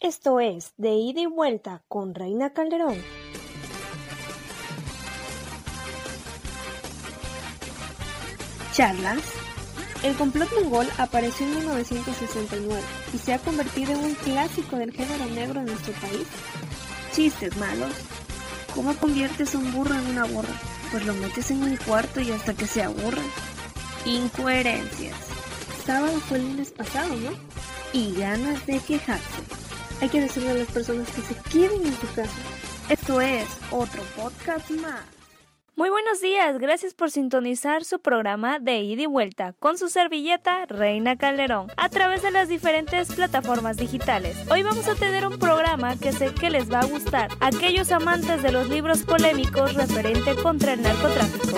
Esto es De Ida y Vuelta con Reina Calderón. Charlas. El complot mongol apareció en 1969 y se ha convertido en un clásico del género negro en nuestro país. Chistes malos. ¿Cómo conviertes un burro en una burra? Pues lo metes en un cuarto y hasta que se aburra. Incoherencias. Sábado fue el lunes pasado, ¿no? Y ganas de quejarse. Hay que decirle a las personas que se queden en su casa. Esto es otro podcast más. Muy buenos días, gracias por sintonizar su programa de ida y vuelta con su servilleta Reina Calderón a través de las diferentes plataformas digitales. Hoy vamos a tener un programa que sé que les va a gustar aquellos amantes de los libros polémicos referente contra el narcotráfico.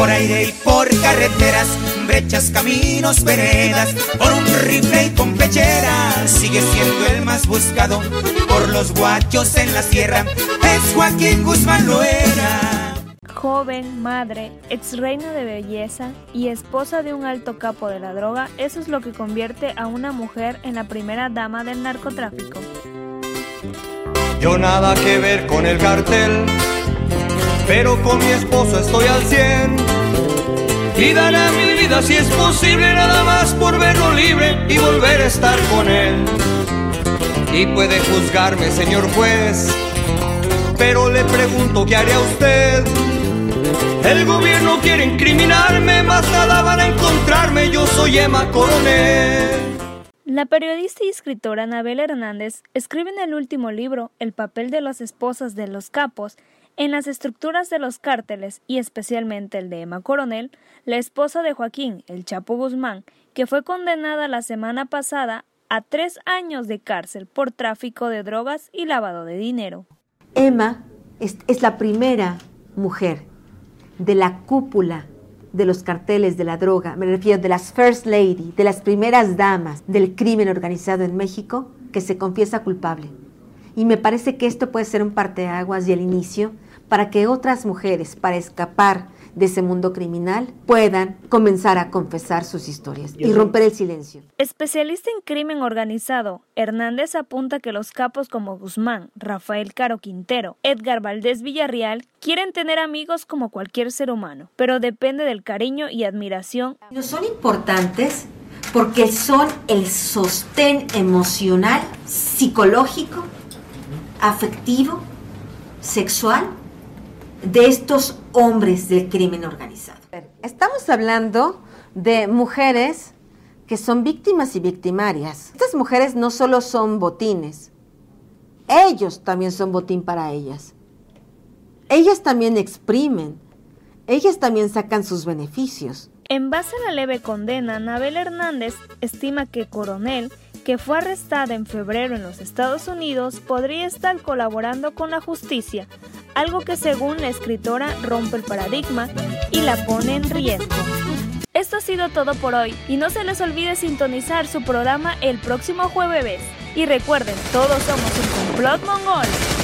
Por aire y por carreteras, brechas, caminos, veredas, por un rifle y con pechera, sigue siendo el más buscado por los guachos en la sierra, es Joaquín Guzmán Loera. Joven, madre, ex reina de belleza y esposa de un alto capo de la droga, eso es lo que convierte a una mujer en la primera dama del narcotráfico. Yo nada que ver con el cartel, pero con mi esposo estoy al 100. Y daré mi vida si es posible, nada más por verlo libre y volver a estar con él. Y puede juzgarme, señor juez, pero le pregunto qué haría usted. El gobierno quiere incriminarme, más nada van a encontrarme, yo soy Emma Coronel. La periodista y escritora Anabel Hernández escribe en el último libro El papel de las esposas de los capos en las estructuras de los cárteles y especialmente el de Emma Coronel, la esposa de Joaquín, el Chapo Guzmán, que fue condenada la semana pasada a tres años de cárcel por tráfico de drogas y lavado de dinero. Emma es, la primera mujer de la cúpula de los carteles de la droga, me refiero de las First Lady, de las primeras damas del crimen organizado en México, que se confiesa culpable. Y me parece que esto puede ser un parteaguas y el inicio para que otras mujeres, para escapar de ese mundo criminal, puedan comenzar a confesar sus historias y romper el silencio. Especialista en crimen organizado, Hernández apunta que los capos como Guzmán, Rafael Caro Quintero, Edgar Valdés Villarreal quieren tener amigos como cualquier ser humano, pero depende del cariño y admiración. Son importantes porque son el sostén emocional, psicológico, afectivo, sexual de estos hombres del crimen organizado. Estamos hablando de mujeres que son víctimas y victimarias. Estas mujeres no solo son botines, ellos también son botín para ellas. Ellas también exprimen, ellas también sacan sus beneficios. En base a la leve condena, Anabel Hernández estima que Coronel, que fue arrestada en febrero en los Estados Unidos, podría estar colaborando con la justicia, algo que según la escritora rompe el paradigma y la pone en riesgo. Esto ha sido todo por hoy y no se les olvide sintonizar su programa el próximo jueves. Y recuerden, todos somos un complot mongol.